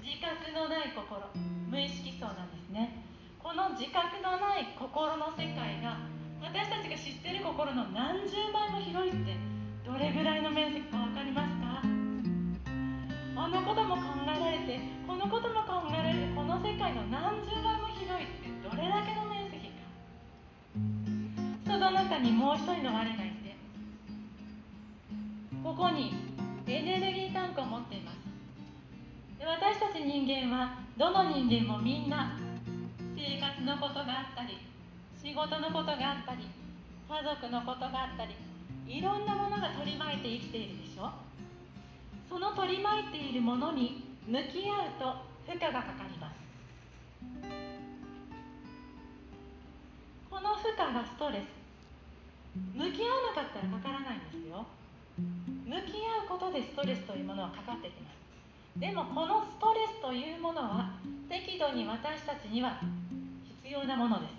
自覚のない心。無意識層なんですね。この自覚のない心の世界が私たちが知ってる心の何十倍も広いってどれぐらいの面積か分かりますか？あのことも考えられてこのことも考えられるこの世界の何十倍も広いってどれだけの面積か？その中にもう一人の我がいてここにエネルギータンクを持っています。私たち人間はどの人間もみんな生活のことがあったり仕事のことがあったり家族のことがあったりいろんなものが取り巻いて生きているでしょ？その取り巻いているものに向き合うと負荷がかかります。この負荷がストレス。向き合わなかったらかからないんですよ。向き合うことでストレスというものはかかってきます。でもこのストレスというものは適度に私たちには必要なものです。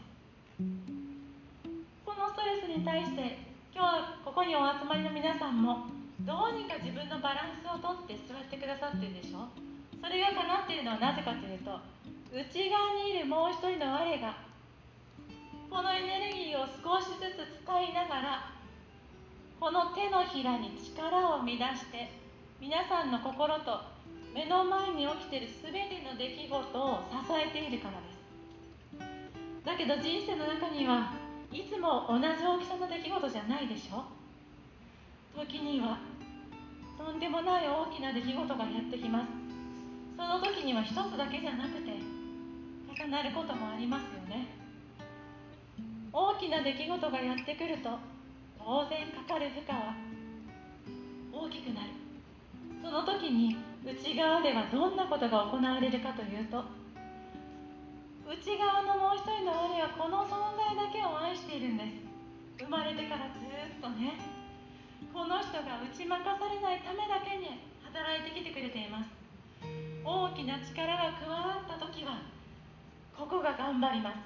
このストレスに対して今日ここにお集まりの皆さんもどうにか自分のバランスをとって座ってくださってるでしょそれが叶っているのはなぜかというと内側にいるもう一人の我がこのエネルギーを少しずつ使いながらこの手のひらに力を乱して皆さんの心と目の前に起きている全ての出来事を支えているからです。だけど人生の中にはいつも同じ大きさの出来事じゃないでしょ。時にはとんでもない大きな出来事がやってきます。その時には一つだけじゃなくて重なることもありますよね。大きな出来事がやってくると当然かかる負荷は大きくなる。その時に内側ではどんなことが行われるかというと内側のもう一人の我はこの存在だけを愛しているんです。生まれてからずっとねこの人が打ち負かされないためだけに働いてきてくれています。大きな力が加わった時はここが頑張ります。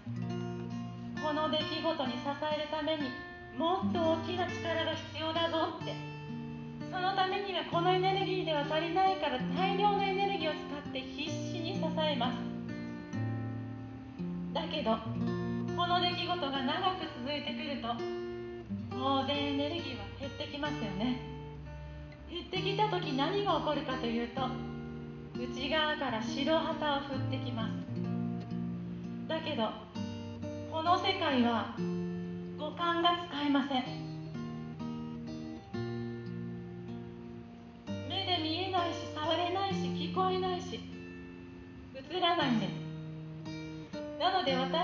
この出来事に支えるためにもっと大きな力が必要だぞってそのためにはこのエネルギーでは足りないから大量のエネルギーを使って必死に支えます。だけどこの出来事が長く続いてくると当然エネルギーは減ってきますよね。減ってきた時何が起こるかというと内側から白旗を振ってきます。だけどこの世界は五感が使えません。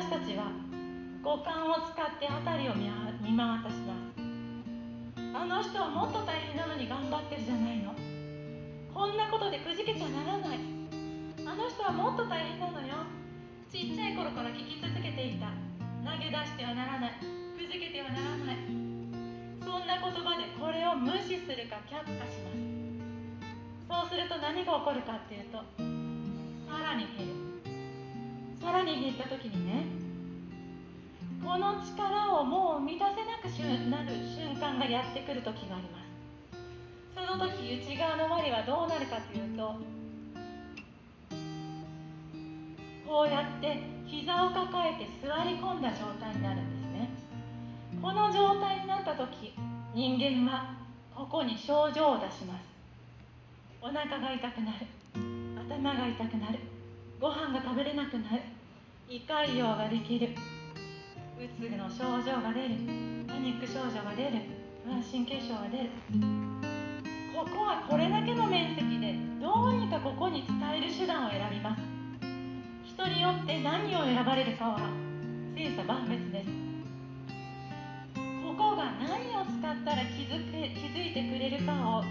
私たちは五感を使って辺りを見見渡しますあの人はもっと大変なのに頑張ってるじゃないの。こんなことでくじけちゃならない。あの人はもっと大変なのよ。ちっちゃい頃から聞き続けていた。投げ出してはならない。くじけてはならない。そんな言葉でこれを無視するか却下します。そうすると何が起こるかっていうとさらに減る。さらに減った時にねこの力をもう満たせなくなる瞬間がやってくる時があります。その時内側の我はどうなるかというとこうやって膝を抱えて座り込んだ状態になるんですね。この状態になった時人間はここに症状を出します。お腹が痛くなる。頭が痛くなる。ご飯が食べれなくなる。胃潰瘍ができる。うつの症状が出る。パニック症状が出る。不安神経症が出る。ここはこれだけの面積でどうにかここに伝える手段を選びます。人によって何を選ばれるかは千差万別です。ここが何を使ったら気づく気づいてくれるかを考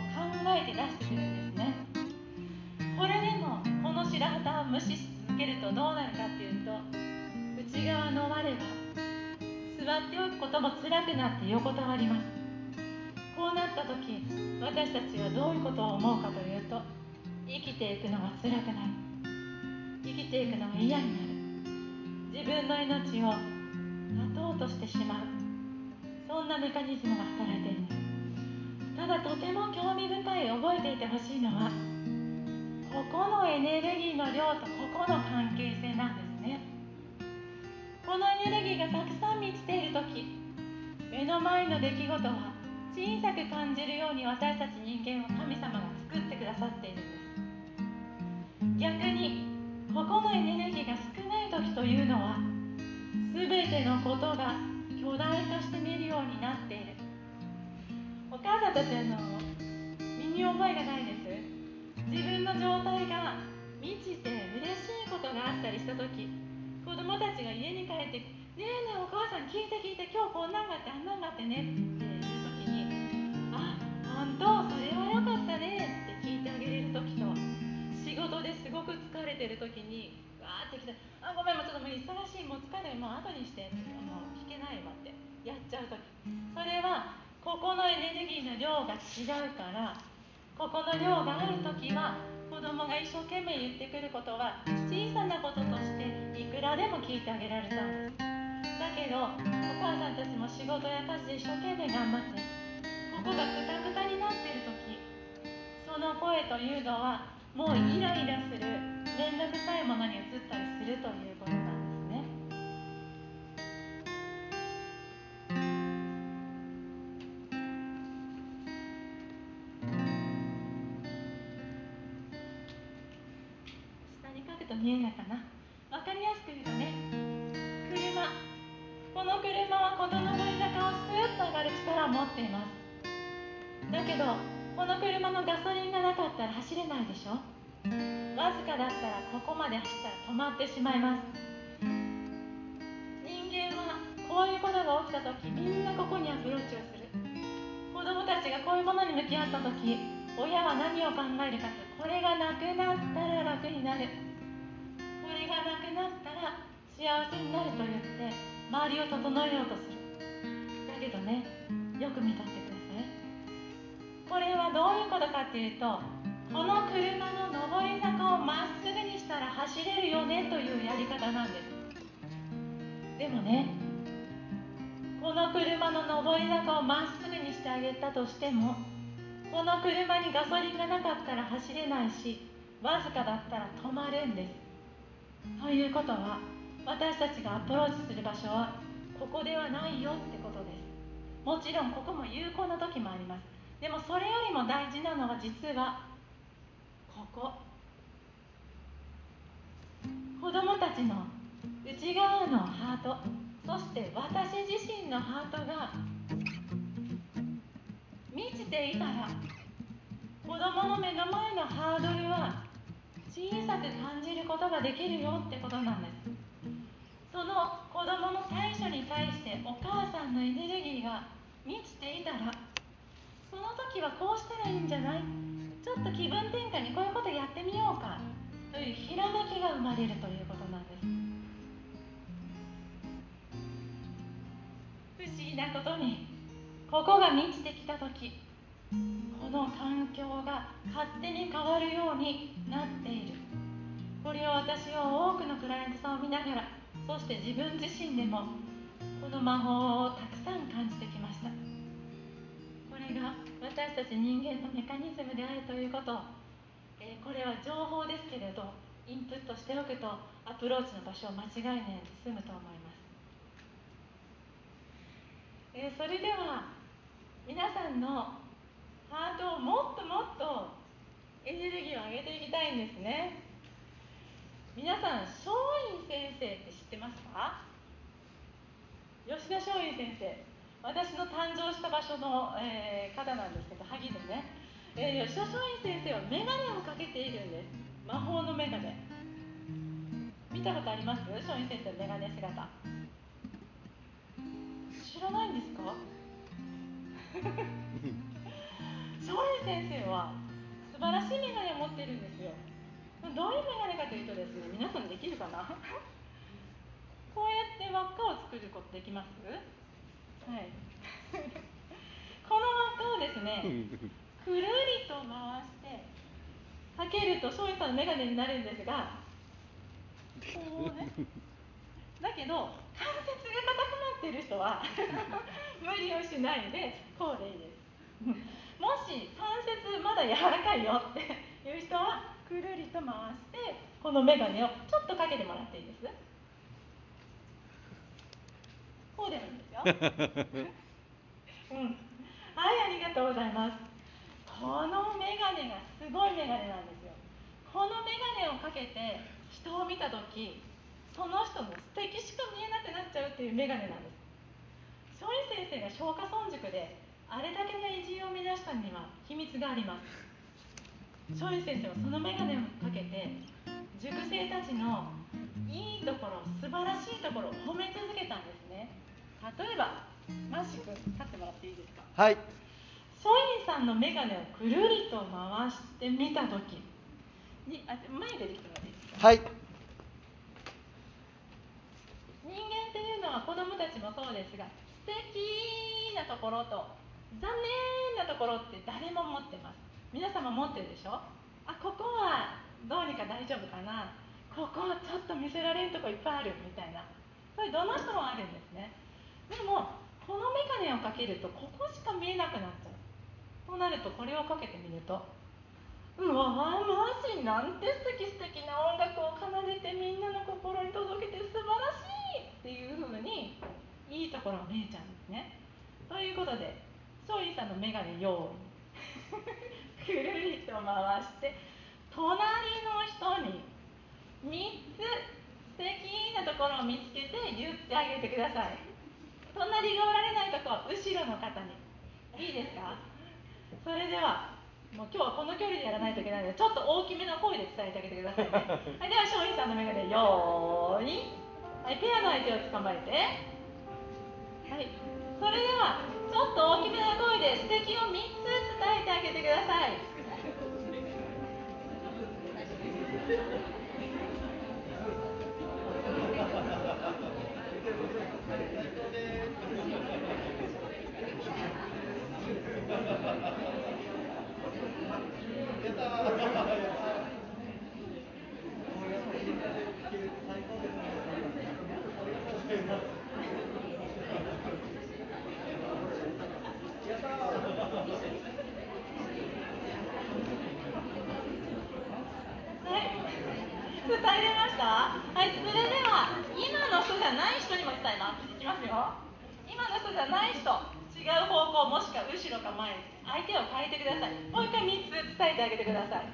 えて出してくるんですね。これでもこの白旗を無視し続けるとどうなるかっていうと内側の我は座っておくことも辛くなって横たわります。こうなった時私たちはどういうことを思うかというと生きていくのが辛くなる。生きていくのが嫌になる。自分の命を絶とうとしてしまう。そんなメカニズムが働いている。ただとても興味深い覚えていてほしいのはここのエネルギーの量とここの関係性なんです。このエネルギーがたくさん満ちている時目の前の出来事は小さく感じるように私たち人間を神様が作ってくださっているんです。逆にここのエネルギーが少ない時というのは全てのことが巨大化して見るようになっている。お母さんたちの身に覚えがないです。自分の状態が満ちて嬉しいことがあったりした時子供たちが家に帰って「ねえねえお母さん聞いて聞いて今日こんなんがあってあんなんがあってね」って言う時に「あ本当それはよかったね」って聞いてあげれる時と仕事ですごく疲れてる時にわーって来て「あごめんもうちょっともう忙しいもう疲れもう後にしてもう聞けないわ」ってやっちゃう時。それはここのエネルギーの量が違うからここの量がある時は子供が一生懸命言ってくることは小さなこととしていくらでも聞いてあげられたんですだけどお母さんたちも仕事や家事で一生懸命頑張ってここがクタクタになってる時その声というのはもうイライラする面倒くさいものに移ったりするということなんですっています。だけどこの車のガソリンがなかったら走れないでしょ？わずかだったらここまで走ったら止まってしまいます。人間はこういうことが起きた時みんなここにアプローチをする。子供たちがこういうものに向き合った時親は何を考えるかとこれがなくなったら楽になる。これがなくなったら幸せになると言って周りを整えようとする。だけどねよく見とってください。これはどういうことかっていうとこの車の上り坂をまっすぐにしたら走れるよねというやり方なんです。でもねこの車の上り坂をまっすぐにしてあげたとしてもこの車にガソリンがなかったら走れないしわずかだったら止まるんです。ということは私たちがアプローチする場所はここではないよってもちろんここも有効な時もあります。でもそれよりも大事なのは実はここ。子供たちの内側のハート。そして私自身のハートが満ちていたら子供の目の前のハードルは小さく感じることができるよってことなんです。その子供の対処に対してお母さんのエネルギー満ちていたらその時はこうしたらいいんじゃない？ちょっと気分転換にこういうことやってみようか。というひらめきが生まれるということなんです。不思議なことにここが満ちてきた時この環境が勝手に変わるようになっている。これを私は多くのクライアントさんを見ながらそして自分自身でもこの魔法をたくさん感じてきましたれが私たち人間のメカニズムであるということ、えー、これは情報ですけれどインプットしておくとアプローチの場所を間違えないで済むと思います、えー、それでは皆さんのハートをもっともっとエネルギーを上げていきたいんですね。皆さん松陰先生って知ってますか？吉田松陰先生。私の誕生した場所の、えー、方なんですけど萩でね、えー、吉田松陰先生は眼鏡をかけているんです。魔法の眼鏡見たことあります？松陰先生の眼鏡姿。知らないんですか？松陰先生は素晴らしい眼鏡を持ってるんですよ。どういう眼鏡かというとですね皆さんできるかな？こうやって輪っかを作ることできます？はい。この輪っかをですねくるりと回してかけると松陰さんの眼鏡になるんですがこうね。だけど関節が硬くなってる人は 無理をしないでこうでいいです。もし関節まだ柔らかいよっていう人はくるりと回してこの眼鏡をちょっとかけてもらっていいです？こうでもいいですよ。うん。はいありがとうございます。この眼鏡がすごい眼鏡なんですよ。この眼鏡をかけて人を見た時その人の素敵しか見えなくなっちゃうっていう眼鏡なんです。松陰先生が松下村塾であれだけの偉人を目指したには秘密があります。松陰先生はその眼鏡をかけて塾生たちのいいところ素晴らしいところを褒め続けたんですね。例えばマッシュ君立ってもらっていいですか？はい。松陰さんの眼鏡をくるりと回してみた時。にあ前出てきてもらっていいですか？はい。人間っていうのは子供たちもそうですが素敵なところと残念なところって誰も持ってます。皆様持ってるでしょ？あここはどうにか大丈夫かな？ここちょっと見せられるとこいっぱいあるみたいな。それどの人もあるんですねでもこの眼鏡をかけるとここしか見えなくなっちゃう。となるとこれをかけてみるとうわマジなんて素敵素敵な音楽を奏でてみんなの心に届けて素晴らしいっていうふうにいいところが見えちゃうんですね。ということで松陰さんの眼鏡用意 くるりと回して隣の人に3つ素敵なところを見つけて言ってあげてください。隣がおられないとこ後ろの方に。いいですか？それではもう今日はこの距離でやらないといけないのでちょっと大きめの声で伝えてあげてくださいね。はいでは松陰さんの眼鏡よーい。はいペアの相手を捕まえて。はい。それではちょっと大きめな声で素敵を3つ伝えてあげてくださいはい伝えれましたはいそれでは今の人じゃない人にも伝えますいきますよ今の人じゃない人違う方向もしくは後ろか前相手を変えてください。もう一回3つ伝えてあげてください。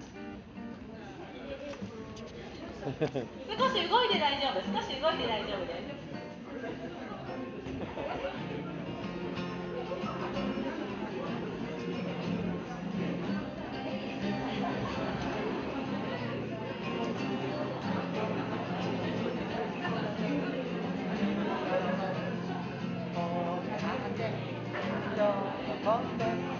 少し動いて大丈夫。少し動いて大丈夫です。はい、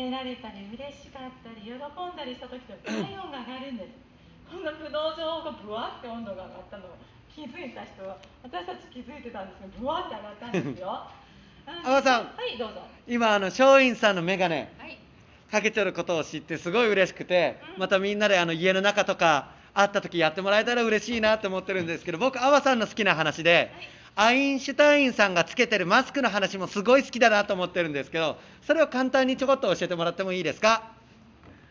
められたり嬉しかったり喜んだりした時と体温が上がるんです。このブドウ状がブワって温度が上がったのを気づいた人は私たち気づいてたんですけどブワって上がったんですよ。阿波さんはいどうぞ。今あの松陰さんの眼鏡はい。かけてることを知ってすごい嬉しくてうんまたみんなであの家の中とか会った時やってもらえたら嬉しいなと思ってるんですけど僕阿波さんの好きな話でアインシュタインさんがつけてるマスクの話もすごい好きだなと思ってるんですけどそれを簡単にちょこっと教えてもらってもいいですか？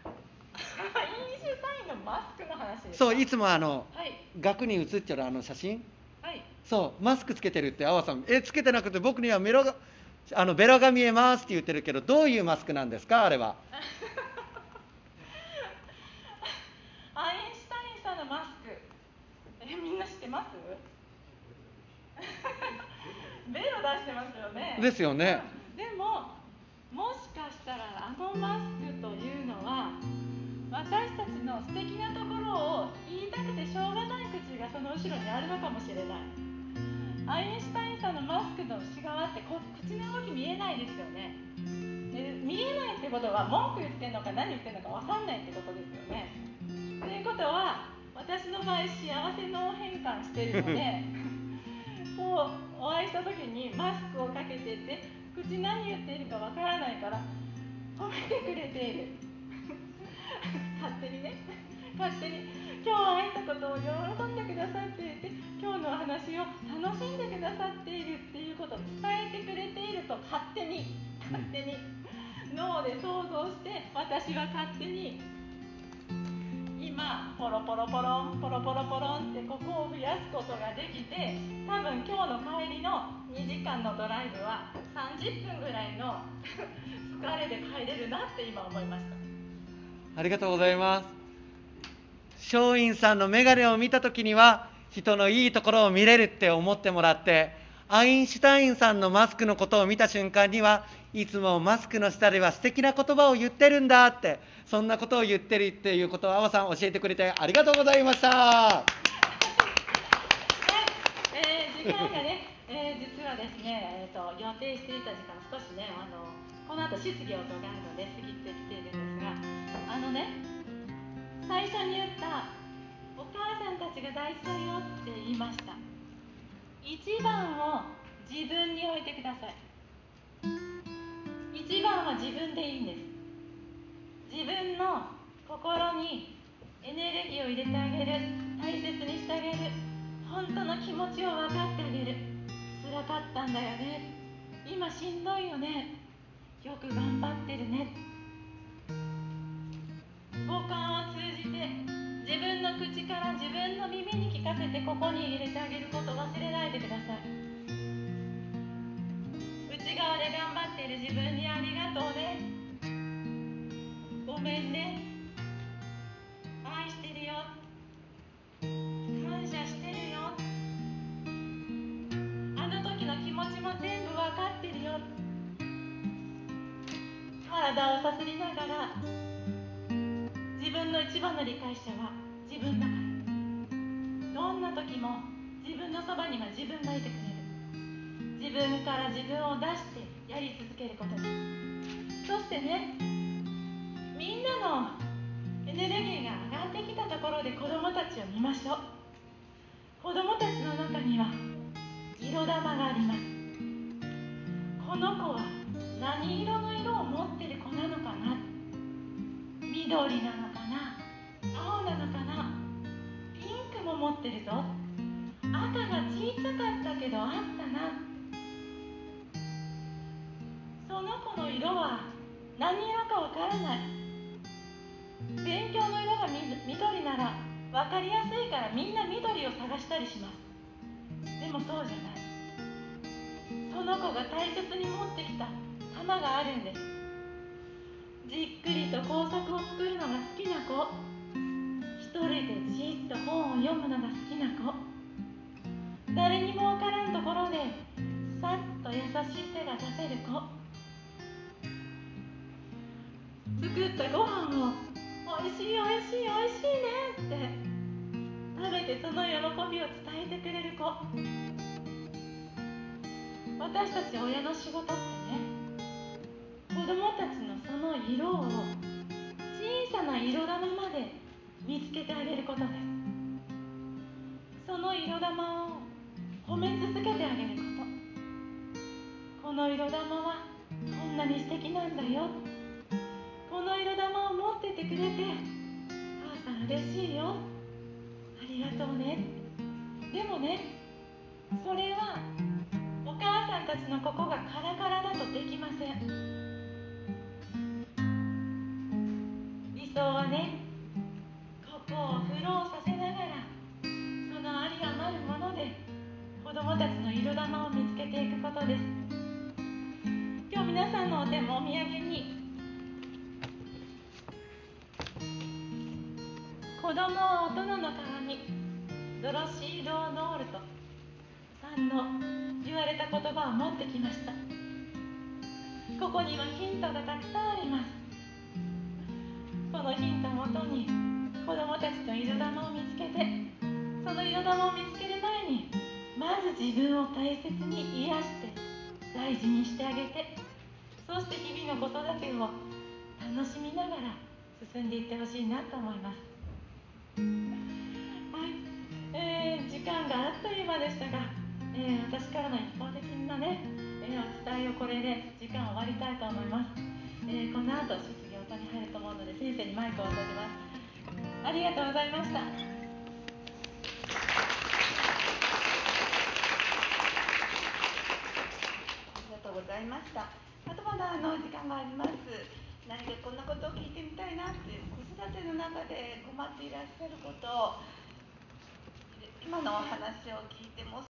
インシュタインのマスクの話ですか？そういつもあのはい額に写ってるあの写真？はい。そうマスクつけてるって阿波さんえつけてなくて僕にはメロがあのベロが見えますって言ってるけどどういうマスクなんですか？あれは アインシュタインさんのマスク。えみんな知ってます？ベロ出してますよね。ですよね。でももしかしたらあのマスクというのは私私たちの素敵なところを言いたくてしょうがない口がその後ろにあるのかもしれない。アインシュタインさんのマスクの内側ってこ口の動き見えないですよね。で見えないってことは文句言ってんのか何言ってんのか分かんないってことですよね。ということは私の場合幸せの変換してるのでこうお会いした時にマスクをかけてて口何言っているかわからないから褒めてくれている。勝手にね。勝手に。今日会えたことを喜んでくださっていて今日のお話を楽しんでくださっているっていうことを伝えてくれていると勝手に。勝手に。脳で想像して私は勝手に今ポロポロポロンポロポロポロンってここを増やすことができて多分今日の帰りの2時間のドライブは30分ぐらいの 疲れで帰れるなって今思いました。ありがとうございます。松陰さんの眼鏡を見た時には人のいいところを見れるって思ってもらってアインシュタインさんのマスクのことを見た瞬間にはいつもマスクの下では素敵な言葉を言ってるんだってそんなことを言ってるっていうことを阿波さん教えてくれてありがとうございました、えー時間がね、えー実はですね、えー、と予定していた時間少しねあのこの後質疑応答があるので過ぎてきているんですがあのね最初に言ったお母さんたちが大事だよって言いました。一番を自分に置いてください。一番は自分でいいんです。自分の心にエネルギーを入れてあげる。大切にしてあげる。本当の気持ちを分かってあげる。辛かったんだよね。今しんどいよね。よく頑張ってるね。五感を通じて自分の口から自分の耳に聞かせてここに入れてあげること忘れないでください。内側で頑張ってる自分にありがとうね。ごめんね。愛してるよ。感謝してるよ。あの時の気持ちも全部分かってるよ。体をさすりながら自分の一番の理解者は自分だから。どんな時も自分のそばには自分がいてくれる。自分から自分を出してやり続けることですそしてねのエネルギーが上がってきたところで子供たちを見ましょう。子供たちの中には色玉があります。この子は何色の色を持ってる子なのかな？緑なのかな？青なのかな？ピンクも持ってるぞ。赤が小さかったけどあったな。その子の色は何色かわからない。勉強の色がみ緑なら分かりやすいからみんな緑を探したりします。でもそうじゃない。その子が大切に持ってきた玉があるんです。じっくりと工作を作るのが好きな子。一人でじっと本を読むのが好きな子。誰にも分からんところでさっと優しい手が出せる子。作ったご飯をいしいおいしいおいしいねって食べてその喜びを伝えてくれる子。私たち親の仕事ってね子供たちのその色を小さな色玉まで見つけてあげることです。その色玉を褒め続けてあげること。この色玉はこんなに素敵なんだよ。くれて母さん嬉しいよ。ありがとうね。でもねそれはお母さんたちのここがカラカラだとできません。理想はねここをフローさせながらそのあり余るもので子供たちの色玉を見つけていくことです。子供は大人の鏡ドロシー・ローノールトさんの言われた言葉を持ってきました。ここにはヒントがたくさんあります。子そのヒントをもとに子どもたちと色玉を見つけてその色玉を見つける前にまず自分を大切に癒して大事にしてあげてそして日々の子育てを楽しみながら進んでいってほしいなと思います、えー時間があっという間でしたが、えー私からの一方的なね、えーお伝えをこれで時間を終わりたいと思います、えーこの後質疑応答に入ると思うので先生にマイクを渡しますありがとうございましたありがとうございました。まだまだあの時間があります。何かこんなことを聞いてみたいなって育ての中で困っていらっしゃることを今のお話を聞いても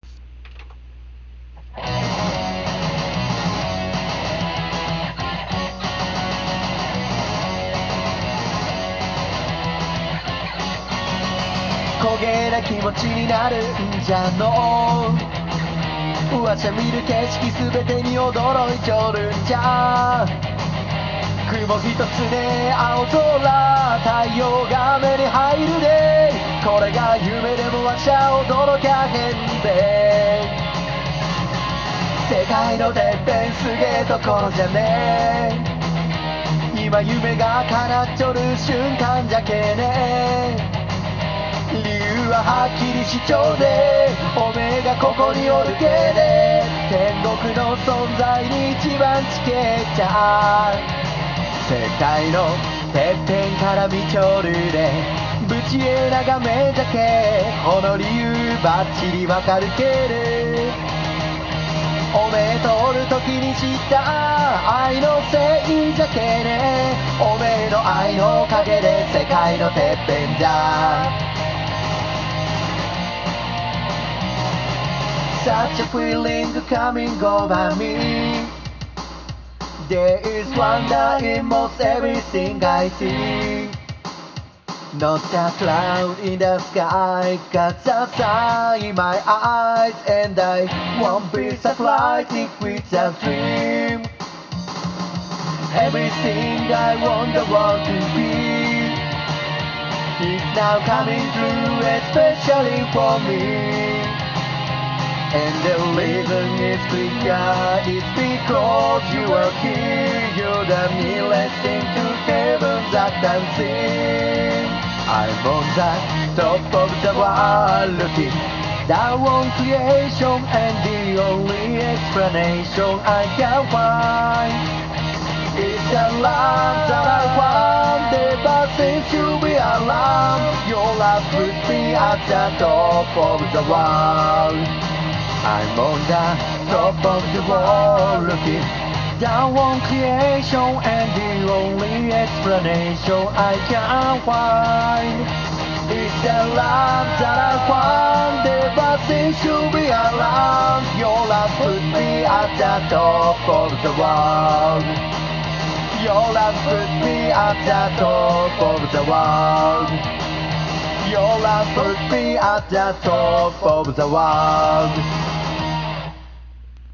焦げな気持ちになるんじゃの。わしゃ見る景色すべてに驚いちょるんじゃ。雲一つで青空太陽が目に入るでこれが夢でもわしゃ驚かへんで世界のてっぺんすげえところじゃね。今夢が叶っちょる瞬間じゃけね。理由ははっきりしちょうでおめえがここにおるけで天国の存在に一番近えちゃう。世界のてっぺんから見ちょるでぶちえ眺めじゃけこの理由ばっちりわかるけれおめえとおる時に知った愛のせいじゃけねおめえの愛のおかげで世界のてっぺんじゃ Such a feeling coming over me There is wonder in most everything I see Not a cloud in the sky, got the sun in my eyes, and I won't be surprised if it's a dream. Everything I want the world to be is now coming true, especially for me. And the reason is clear, it's because you are here. You're the nearest thing to heaven that I've seen. I'm on the top of the world looking down on creation, and the only explanation I can find is the love that I found ever since you be around. Your love put me at the top of the world. I'm on the top of the world looking down on creation and the only explanation I can find is the love that I found ever since you be around. Your love put me at the top of the world. Your love put me at the top of the world. Your love put me at the top of the world.